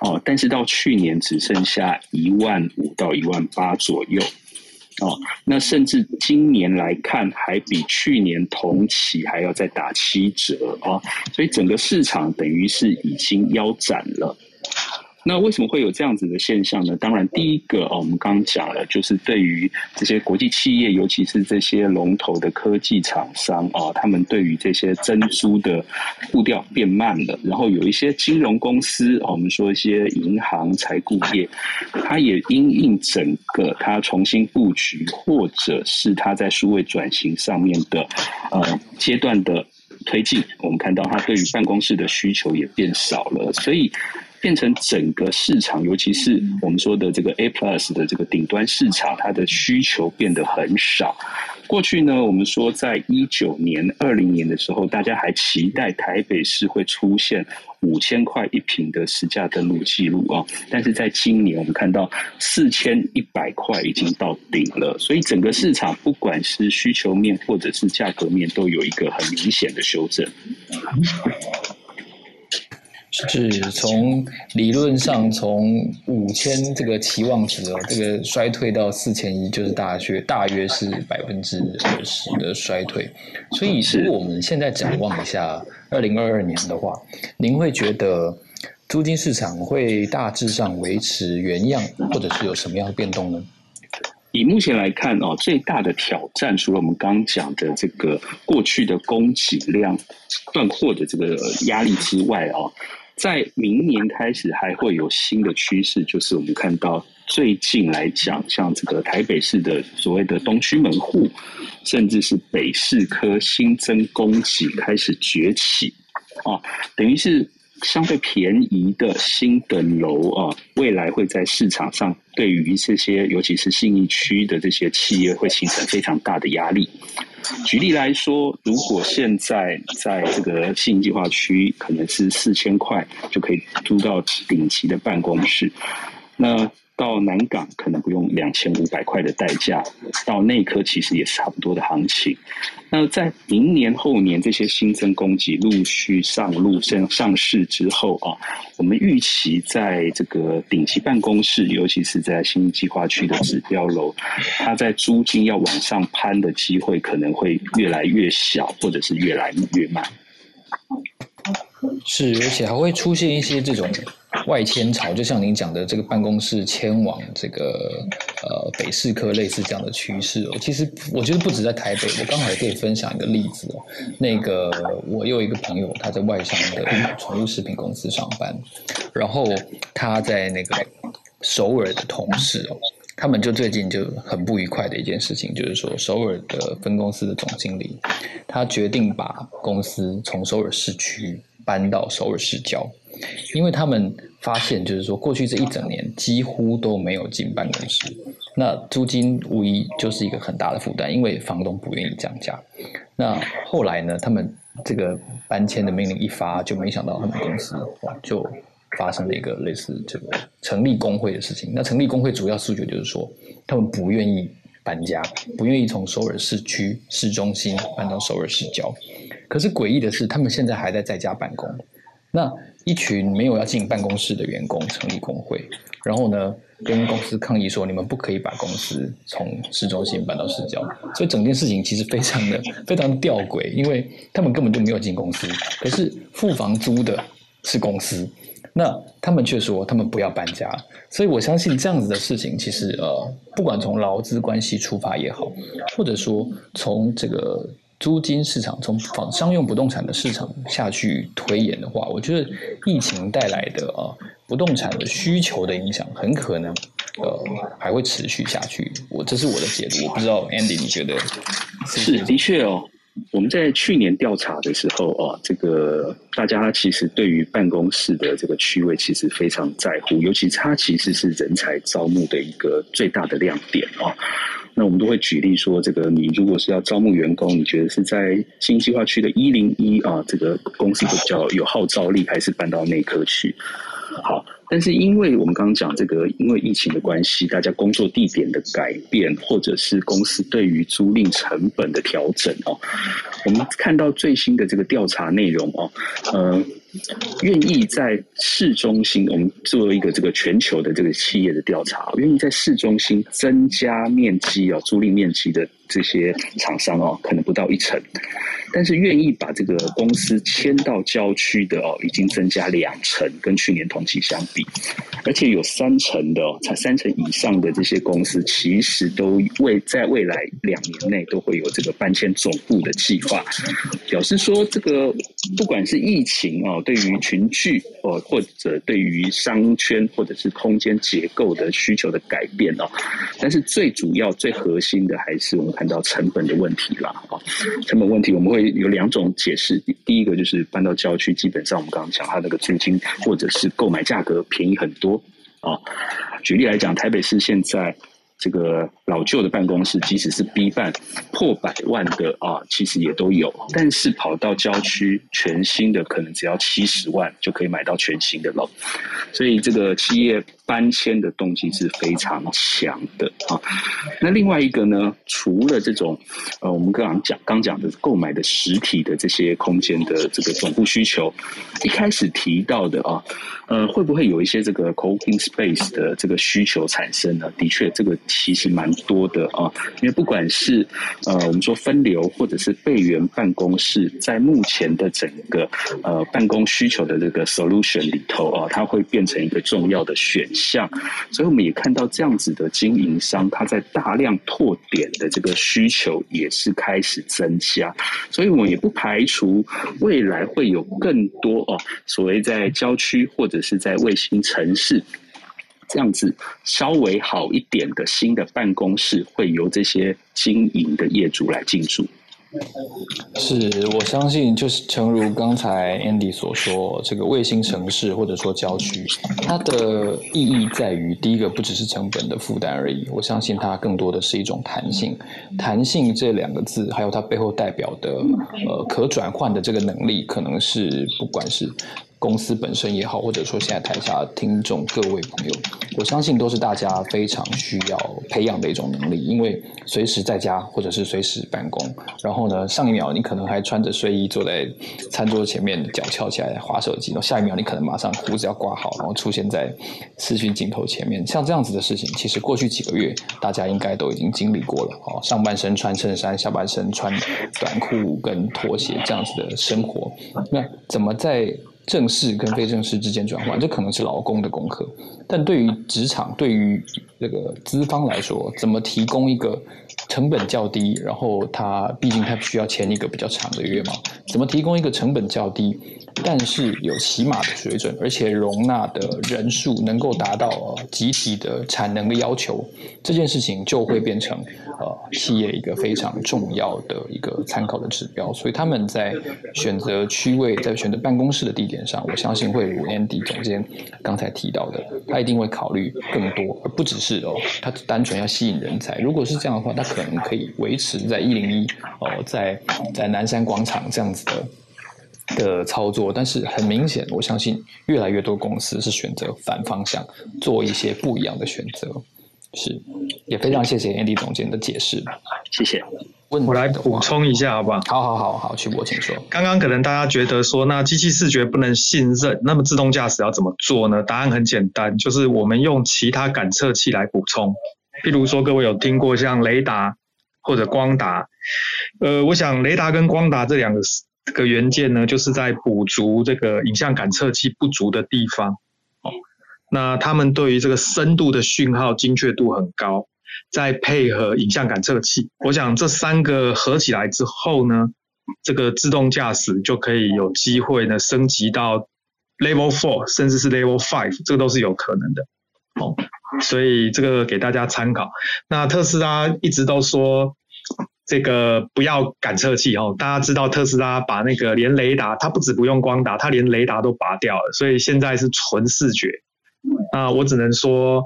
[SPEAKER 4] 哦，但是到去年只剩下一万五到一万八左右，哦，那甚至今年来看，还比去年同期还要再打七折。啊，所以整个市场等于是已经腰斩了。那为什么会有这样子的现象呢？当然，第一个哦，我们刚刚讲了，就是对于这些国际企业，尤其是这些龙头的科技厂商啊，他们对于这些增租的步调变慢了。然后有一些金融公司，我们说一些银行、财顾业，它也因应整个它重新布局，或者是它在数位转型上面的呃阶段的推进，我们看到它对于办公室的需求也变少了，所以。变成整个市场，尤其是我们说的这个 A plus 的这个顶端市场，它的需求变得很少。过去呢，我们说在一九年、二零年的时候，大家还期待台北市会出现五千块一平的实价登录记录啊，但是在今年，我们看到四千一百块已经到顶了，所以整个市场不管是需求面或者是价格面，都有一个很明显的修正。
[SPEAKER 2] 是从理论上，从五千这个期望值哦，这个衰退到四千一，就是大约大约是百分之二十的衰退。所以，如果我们现在展望一下二零二二年的话，您会觉得租金市场会大致上维持原样，或者是有什么样的变动呢？
[SPEAKER 4] 以目前来看哦，最大的挑战，除了我们刚刚讲的这个过去的供给量断货的这个压力之外哦。在明年开始还会有新的趋势，就是我们看到最近来讲，像这个台北市的所谓的东区门户，甚至是北市科新增供给开始崛起，啊，等于是。相对便宜的新的楼啊，未来会在市场上对于这些，尤其是信义区的这些企业，会形成非常大的压力。举例来说，如果现在在这个信义计划区，可能是四千块就可以租到顶级的办公室，那。到南港可能不用两千五百块的代价，到内科其实也是差不多的行情。那在明年后年这些新增供给陆续上路上上市之后啊，我们预期在这个顶级办公室，尤其是在新计划区的指标楼，它在租金要往上攀的机会可能会越来越小，或者是越来越慢。
[SPEAKER 2] 是，而且还会出现一些这种外迁潮，就像您讲的这个办公室迁往这个呃北市科类似这样的趋势哦。其实我觉得不止在台北，我刚好也可以分享一个例子哦。那个我有一个朋友，他在外商的宠物食品公司上班，然后他在那个首尔的同事哦。他们就最近就很不愉快的一件事情，就是说首尔的分公司的总经理，他决定把公司从首尔市区搬到首尔市郊，因为他们发现就是说过去这一整年几乎都没有进办公室，那租金无疑就是一个很大的负担，因为房东不愿意降价。那后来呢，他们这个搬迁的命令一发，就没想到他们公司哇就。发生了一个类似这个成立工会的事情。那成立工会主要诉求就是说，他们不愿意搬家，不愿意从首尔市区市中心搬到首尔市郊。可是诡异的是，他们现在还在在家办公。那一群没有要进办公室的员工成立工会，然后呢，跟公司抗议说，你们不可以把公司从市中心搬到市郊。所以整件事情其实非常的非常吊诡，因为他们根本就没有进公司，可是付房租的。是公司。那他们却说他们不要搬家，所以我相信这样子的事情，其实呃，不管从劳资关系出发也好，或者说从这个租金市场、从房商用不动产的市场下去推演的话，我觉得疫情带来的啊不动产的需求的影响，很可能呃还会持续下去。我这是我的解读，我不知道 Andy 你觉得
[SPEAKER 4] 是的确哦。我们在去年调查的时候啊，这个大家其实对于办公室的这个区位其实非常在乎，尤其它其实是人才招募的一个最大的亮点啊。那我们都会举例说，这个你如果是要招募员工，你觉得是在新计划区的一零一啊，这个公司比较有号召力，还是搬到内科去？好。但是，因为我们刚刚讲这个，因为疫情的关系，大家工作地点的改变，或者是公司对于租赁成本的调整哦，我们看到最新的这个调查内容哦，呃。愿意在市中心，我们做一个这个全球的这个企业的调查，愿意在市中心增加面积哦，租赁面积的这些厂商哦，可能不到一成，但是愿意把这个公司迁到郊区的哦，已经增加两成，跟去年同期相比，而且有三成的哦，才三成以上的这些公司，其实都未在未来两年内都会有这个搬迁总部的计划，表示说这个不管是疫情哦。对于群聚，或或者对于商圈或者是空间结构的需求的改变哦，但是最主要、最核心的还是我们看到成本的问题啦啊。成本问题我们会有两种解释，第一个就是搬到郊区，基本上我们刚刚讲它那个租金或者是购买价格便宜很多啊。举例来讲，台北市现在。这个老旧的办公室，即使是 B 办破百万的啊，其实也都有。但是跑到郊区，全新的可能只要七十万就可以买到全新的楼。所以这个企业搬迁的动机是非常强的啊。那另外一个呢，除了这种呃，我们刚刚讲刚讲的购买的实体的这些空间的这个总部需求，一开始提到的啊，呃，会不会有一些这个 co-working space 的这个需求产生呢？的确，这个。其实蛮多的啊，因为不管是呃我们说分流或者是备援办公室，在目前的整个呃办公需求的这个 solution 里头啊，它会变成一个重要的选像。所以我们也看到这样子的经营商，他在大量拓点的这个需求也是开始增加。所以我们也不排除未来会有更多哦，所谓在郊区或者是在卫星城市。这样子稍微好一点的新的办公室，会由这些经营的业主来进驻。
[SPEAKER 2] 是我相信，就是诚如刚才 Andy 所说，这个卫星城市或者说郊区，它的意义在于，第一个不只是成本的负担而已。我相信它更多的是一种弹性。弹性这两个字，还有它背后代表的呃可转换的这个能力，可能是不管是。公司本身也好，或者说现在台下听众各位朋友，我相信都是大家非常需要培养的一种能力，因为随时在家或者是随时办公，然后呢，上一秒你可能还穿着睡衣坐在餐桌前面，脚翘起来划手机，然后下一秒你可能马上胡子要刮好，然后出现在视讯镜头前面，像这样子的事情，其实过去几个月大家应该都已经经历过了哦，上半身穿衬衫，下半身穿短裤跟拖鞋这样子的生活，那怎么在？正式跟非正式之间转换，这可能是劳工的功课。但对于职场，对于这个资方来说，怎么提供一个成本较低，然后他毕竟他需要签一个比较长的约嘛？怎么提供一个成本较低？但是有起码的水准，而且容纳的人数能够达到集体的产能的要求，这件事情就会变成呃企业一个非常重要的一个参考的指标。所以他们在选择区位，在选择办公室的地点上，我相信会如 Andy 总监刚才提到的，他一定会考虑更多，而不只是哦，他单纯要吸引人才。如果是这样的话，他可能可以维持在一零一哦，在在南山广场这样子的。的操作，但是很明显，我相信越来越多公司是选择反方向，做一些不一样的选择。是，也非常谢谢 Andy 总监的解释。
[SPEAKER 4] 谢谢。
[SPEAKER 3] 我来补充一下，好不好？
[SPEAKER 2] 好好好好，曲博，请说。
[SPEAKER 3] 刚刚可能大家觉得说，那机器视觉不能信任，那么自动驾驶要怎么做呢？答案很简单，就是我们用其他感测器来补充。譬如说，各位有听过像雷达或者光达？呃，我想雷达跟光达这两个这个元件呢，就是在补足这个影像感测器不足的地方。哦，那他们对于这个深度的讯号精确度很高，再配合影像感测器，我想这三个合起来之后呢，这个自动驾驶就可以有机会呢升级到 Level Four，甚至是 Level Five，这个都是有可能的。哦，所以这个给大家参考。那特斯拉一直都说。这个不要感测器哦，大家知道特斯拉把那个连雷达，它不止不用光达，它连雷达都拔掉了，所以现在是纯视觉。那我只能说，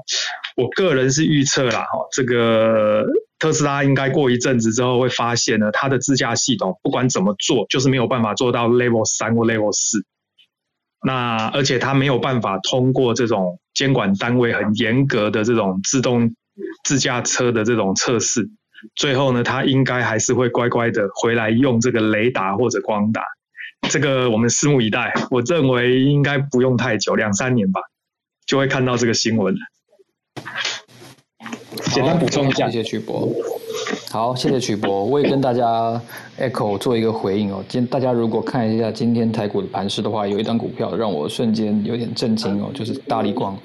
[SPEAKER 3] 我个人是预测啦，哈，这个特斯拉应该过一阵子之后会发现呢，它的自驾系统不管怎么做，就是没有办法做到 Level 三或 Level 四。那而且它没有办法通过这种监管单位很严格的这种自动自驾车的这种测试。最后呢，它应该还是会乖乖的回来用这个雷达或者光达，这个我们拭目以待。我认为应该不用太久，两三年吧，就会看到这个新闻。简单补充一下，
[SPEAKER 2] 谢谢曲博。好，谢谢曲博，我也跟大家 echo 做一个回应哦。今大家如果看一下今天台股的盘势的话，有一张股票让我瞬间有点震惊哦，就是大力光。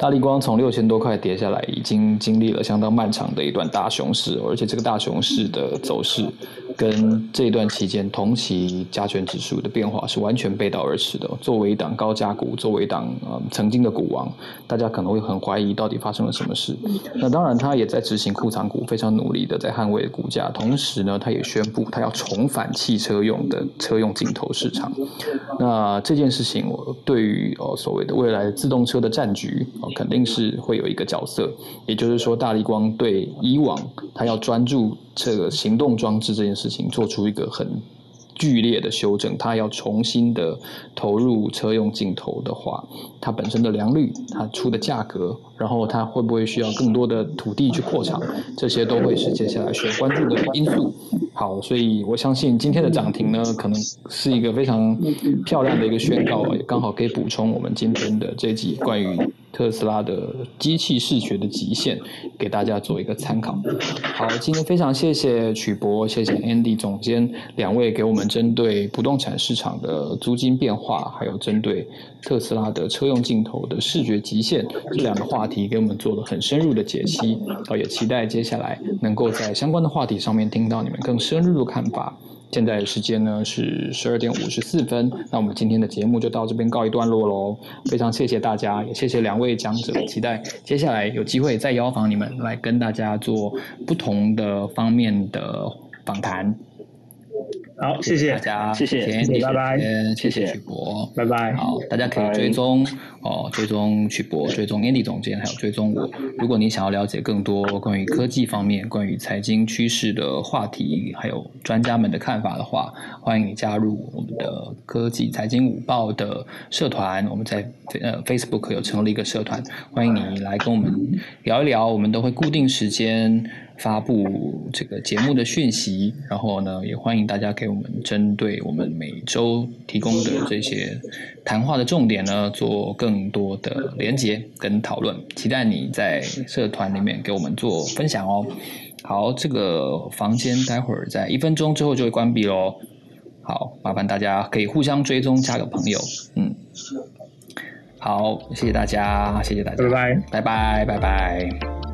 [SPEAKER 2] 大力光从六千多块跌下来，已经经历了相当漫长的一段大熊市，而且这个大熊市的走势跟这段期间同期加权指数的变化是完全背道而驰的。作为一档高价股，作为一档呃曾经的股王，大家可能会很怀疑到底发生了什么事。那当然，他也在执行库藏股，非常努力的在捍卫股价。同时呢，他也宣布他要重返汽车用的车用镜头市场。那这件事情，我对于哦所谓的未来自动车的战局。肯定是会有一个角色，也就是说，大力光对以往他要专注这个行动装置这件事情做出一个很剧烈的修正，它要重新的投入车用镜头的话，它本身的良率，它出的价格，然后它会不会需要更多的土地去扩厂，这些都会是接下来需要关注的因素。好，所以我相信今天的涨停呢，可能是一个非常漂亮的一个宣告，也刚好可以补充我们今天的这集关于。特斯拉的机器视觉的极限，给大家做一个参考。好，今天非常谢谢曲博，谢谢 Andy 总监两位给我们针对不动产市场的租金变化，还有针对特斯拉的车用镜头的视觉极限这两个话题，给我们做了很深入的解析。好，也期待接下来能够在相关的话题上面听到你们更深入的看法。现在时间呢是十二点五十四分，那我们今天的节目就到这边告一段落喽。非常谢谢大家，也谢谢两位讲者，期待接下来有机会再邀访你们，来跟大家做不同的方面的访谈。
[SPEAKER 3] 好，谢谢
[SPEAKER 2] 大家，
[SPEAKER 3] 谢谢，拜拜，
[SPEAKER 2] 谢谢曲博，
[SPEAKER 3] 拜拜。
[SPEAKER 2] 好，大家可以追踪哦，追踪曲博，追踪 Andy 总监，还有追踪我。如果你想要了解更多关于科技方面、关于财经趋势的话题，还有专家们的看法的话，欢迎你加入我们的科技财经午报的社团。我们在呃 Facebook 有成立一个社团，欢迎你来跟我们聊一聊。我们都会固定时间。发布这个节目的讯息，然后呢，也欢迎大家给我们针对我们每周提供的这些谈话的重点呢，做更多的连接跟讨论。期待你在社团里面给我们做分享哦。好，这个房间待会儿在一分钟之后就会关闭喽。好，麻烦大家可以互相追踪，加个朋友。嗯，好，谢谢大家，谢谢大家，
[SPEAKER 3] 拜拜，
[SPEAKER 2] 拜拜，拜拜。